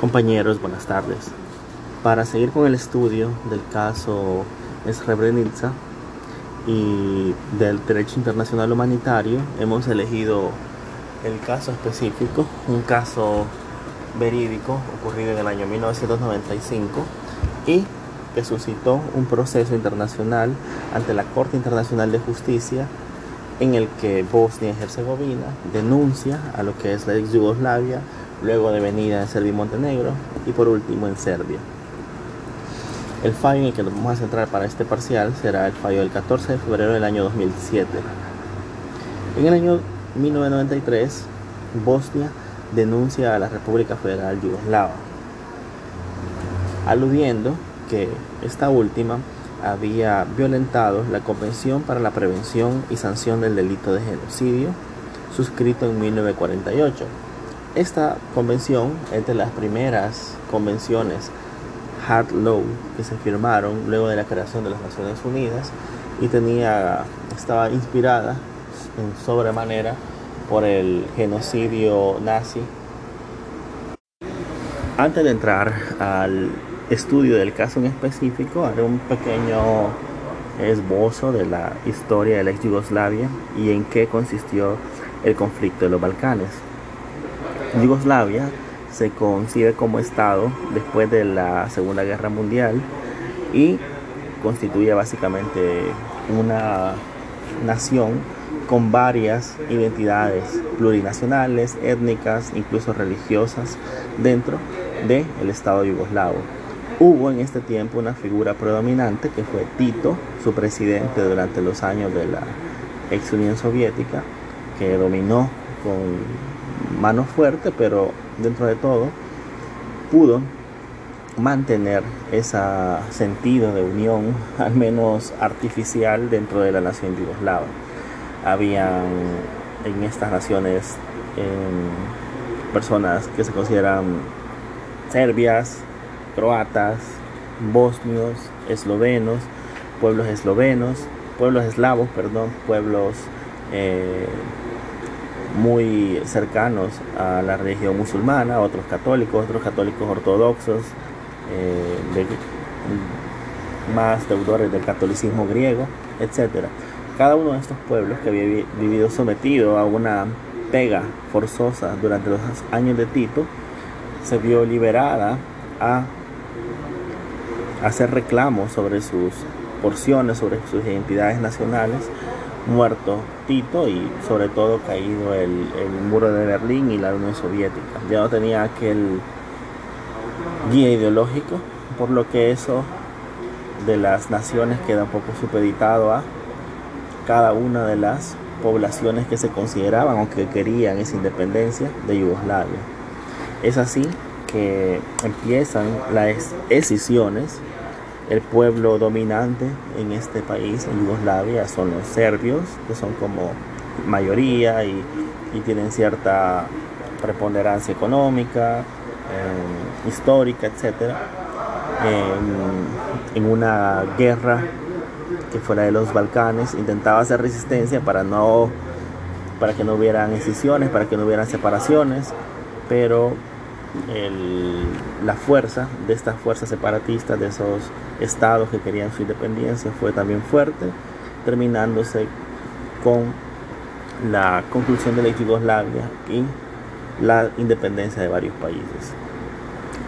Compañeros, buenas tardes. Para seguir con el estudio del caso Srebrenica y del derecho internacional humanitario, hemos elegido el caso específico, un caso verídico ocurrido en el año 1995 y que suscitó un proceso internacional ante la Corte Internacional de Justicia en el que Bosnia y Herzegovina denuncia a lo que es la ex Yugoslavia luego de venida en Serbia y Montenegro y por último en Serbia. El fallo en el que nos vamos a centrar para este parcial será el fallo del 14 de febrero del año 2007. En el año 1993, Bosnia denuncia a la República Federal Yugoslava, aludiendo que esta última había violentado la Convención para la Prevención y Sanción del Delito de Genocidio, suscrito en 1948 esta convención es de las primeras convenciones hard law que se firmaron luego de la creación de las Naciones Unidas y tenía estaba inspirada en sobremanera por el genocidio nazi. Antes de entrar al estudio del caso en específico, haré un pequeño esbozo de la historia de la ex Yugoslavia y en qué consistió el conflicto de los Balcanes. Yugoslavia se concibe como Estado después de la Segunda Guerra Mundial y constituye básicamente una nación con varias identidades plurinacionales, étnicas, incluso religiosas dentro del Estado yugoslavo. Hubo en este tiempo una figura predominante que fue Tito, su presidente durante los años de la ex Unión Soviética, que dominó con mano fuerte, pero dentro de todo pudo mantener ese sentido de unión, al menos artificial, dentro de la nación yugoslava. Habían en estas naciones em, personas que se consideran serbias, croatas, bosnios, eslovenos, pueblos eslovenos, pueblos eslavos, perdón, pueblos eh, muy cercanos a la religión musulmana, otros católicos, otros católicos ortodoxos, eh, más deudores del catolicismo griego, etc. Cada uno de estos pueblos que había vivido sometido a una pega forzosa durante los años de Tito, se vio liberada a hacer reclamos sobre sus porciones, sobre sus identidades nacionales, muerto Tito y sobre todo caído el, muro de Berlín y la Unión Soviética. Ya no tenía aquel guía ideológico, por lo que eso de las naciones queda un poco supeditado a cada una de las poblaciones que se consideraban o que querían esa independencia de Yugoslavia. Es así que empiezan las escisiones el pueblo dominante en este país, en Yugoslavia, son los serbios, que son como mayoría y, tienen cierta preponderancia económica, eh, histórica, etc. En, una guerra que fue la de los Balcanes, intentaba hacer resistencia para, no, para que no hubieran escisiones, para que no hubieran separaciones, pero la fuerza de estas fuerzas separatistas, de esos estados que querían su independencia, fue también fuerte, terminándose con la conclusión de la Yugoslavia y la independencia de varios países.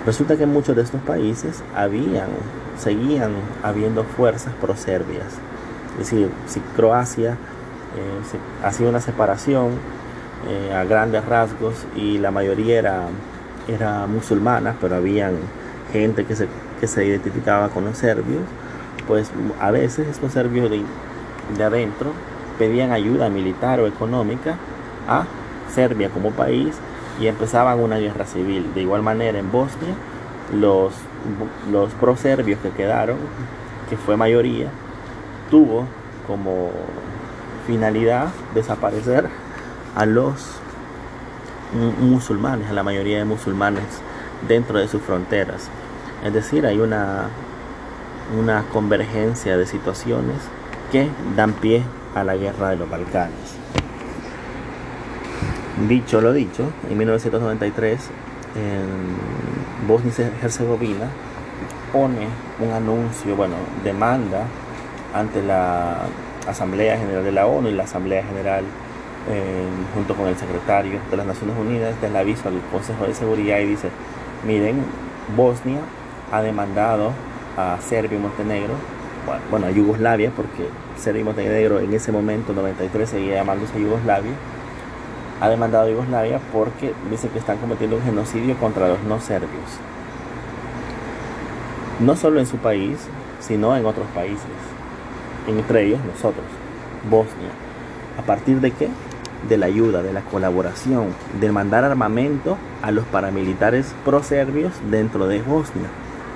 Resulta que muchos de estos países habían, seguían habiendo fuerzas pro-serbias. Es decir, si Croacia eh, hacía una separación eh, a grandes rasgos y la mayoría era era musulmana, pero habían gente que se, que se identificaba con los serbios, pues a veces estos serbios de, de adentro pedían ayuda militar o económica a Serbia como país y empezaban una guerra civil. De igual manera en Bosnia, los, los pro-serbios que quedaron, que fue mayoría, tuvo como finalidad desaparecer a los musulmanes, a la mayoría de musulmanes dentro de sus fronteras. Es decir, hay una, una convergencia de situaciones que dan pie a la guerra de los Balcanes. Dicho lo dicho, en 1993 Bosnia y Herzegovina pone un anuncio, bueno, demanda ante la Asamblea General de la ONU y la Asamblea General junto con el secretario de las Naciones Unidas del aviso al Consejo de Seguridad y dice, miren, Bosnia ha demandado a Serbia y Montenegro, bueno, a Yugoslavia, porque Serbia y Montenegro en ese momento, 93, seguía llamándose Yugoslavia, ha demandado a Yugoslavia porque dice que están cometiendo un genocidio contra los no serbios. No solo en su país, sino en otros países, entre ellos nosotros, Bosnia. ¿A partir de qué? De la ayuda, de la colaboración, de mandar armamento a los paramilitares pro-serbios dentro de Bosnia.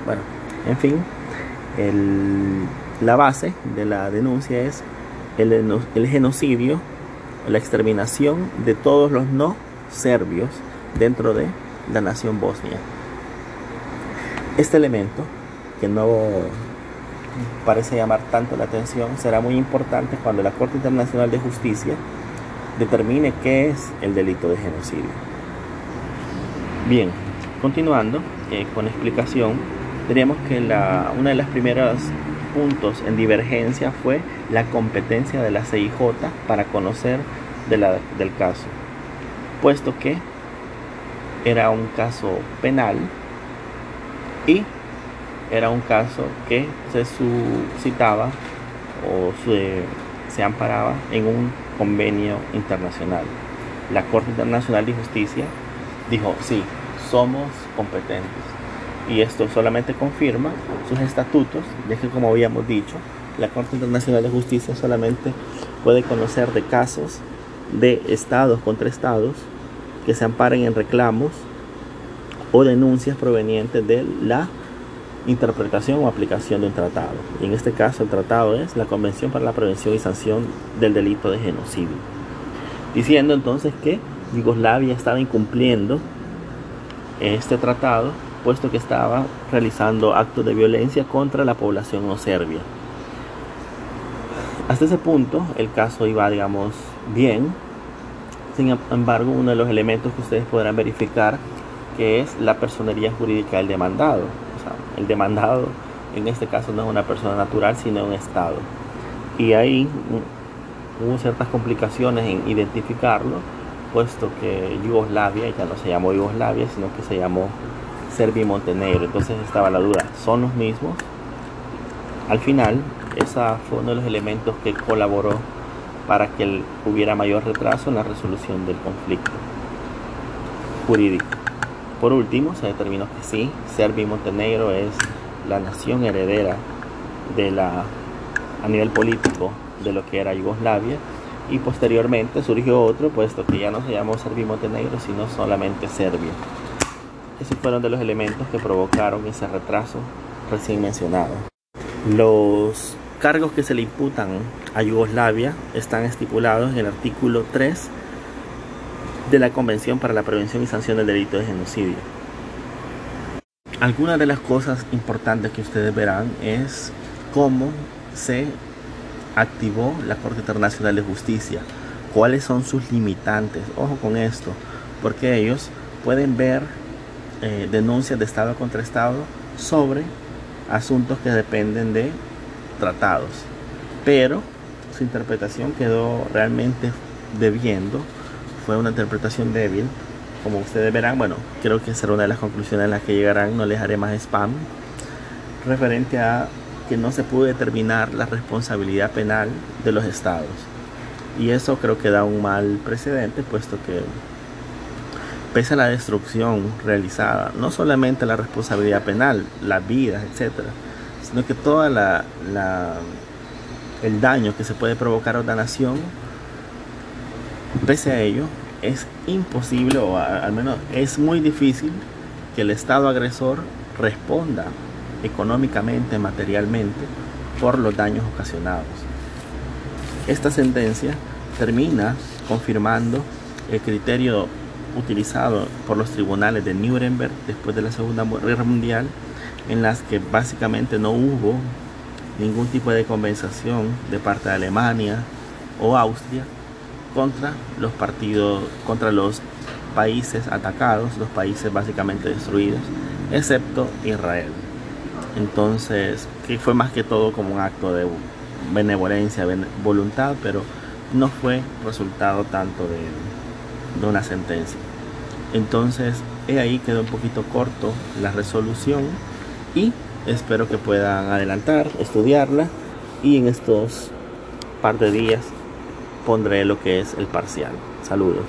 Bueno, en fin, la base de la denuncia es el, el genocidio, la exterminación de todos los no serbios dentro de la nación bosnia. Este elemento, que no parece llamar tanto la atención, será muy importante cuando la Corte Internacional de Justicia determine qué es el delito de genocidio. Bien, continuando eh, con explicación, diríamos que la, una de las primeras puntos en divergencia fue la competencia de la CIJ para conocer de la, del caso, puesto que era un caso penal y era un caso que se suscitaba o se, se amparaba en un convenio internacional. La Corte Internacional de Justicia dijo, sí, somos competentes. Y esto solamente confirma sus estatutos, ya que como habíamos dicho, la Corte Internacional de Justicia solamente puede conocer de casos de estados contra estados que se amparen en reclamos o denuncias provenientes de la interpretación o aplicación de un tratado. Y en este caso el tratado es la Convención para la Prevención y Sanción del Delito de Genocidio. Diciendo entonces que Yugoslavia estaba incumpliendo este tratado puesto que estaba realizando actos de violencia contra la población no serbia. Hasta ese punto el caso iba, digamos, bien. Sin embargo, uno de los elementos que ustedes podrán verificar que es la personería jurídica del demandado. El demandado en este caso no es una persona natural, sino un Estado. Y ahí hubo ciertas complicaciones en identificarlo, puesto que Yugoslavia ya no se llamó Yugoslavia, sino que se llamó Serbia y Montenegro. Entonces estaba la duda, ¿son los mismos? Al final, esa fue uno de los elementos que colaboró para que hubiera mayor retraso en la resolución del conflicto jurídico. Por último, se determinó que sí, Serbia y Montenegro es la nación heredera de la, a nivel político de lo que era Yugoslavia y posteriormente surgió otro, puesto que ya no se llamó Serbia y Montenegro, sino solamente Serbia. Esos fueron de los elementos que provocaron ese retraso recién mencionado. Los cargos que se le imputan a Yugoslavia están estipulados en el artículo 3 de la Convención para la Prevención y Sanción del Delito de Genocidio. Algunas de las cosas importantes que ustedes verán es cómo se activó la Corte Internacional de Justicia, cuáles son sus limitantes. Ojo con esto, porque ellos pueden ver eh, denuncias de Estado contra Estado sobre asuntos que dependen de tratados, pero su interpretación quedó realmente debiendo fue una interpretación débil. Como ustedes verán, bueno, creo que será una de las conclusiones a las que llegarán, no les haré más spam, referente a que no se pudo determinar la responsabilidad penal de los estados. Y eso creo que da un mal precedente, puesto que pese a la destrucción realizada, no solamente la responsabilidad penal, las vidas, etcétera, sino que toda la, la, el daño que se puede provocar a una nación Pese a ello, es imposible, o al menos es muy difícil, que el Estado agresor responda económicamente, materialmente, por los daños ocasionados. Esta sentencia termina confirmando el criterio utilizado por los tribunales de Nuremberg después de la Segunda Guerra Mundial, en las que básicamente no hubo ningún tipo de compensación de parte de Alemania o Austria contra los partidos, contra los países atacados, los países básicamente destruidos, excepto Israel. Entonces, que fue más que todo como un acto de benevolencia, voluntad, pero no fue resultado tanto de, de una sentencia. Entonces, he ahí quedó un poquito corto la resolución y espero que puedan adelantar, estudiarla y en estos par de días pondré lo que es el parcial. Saludos.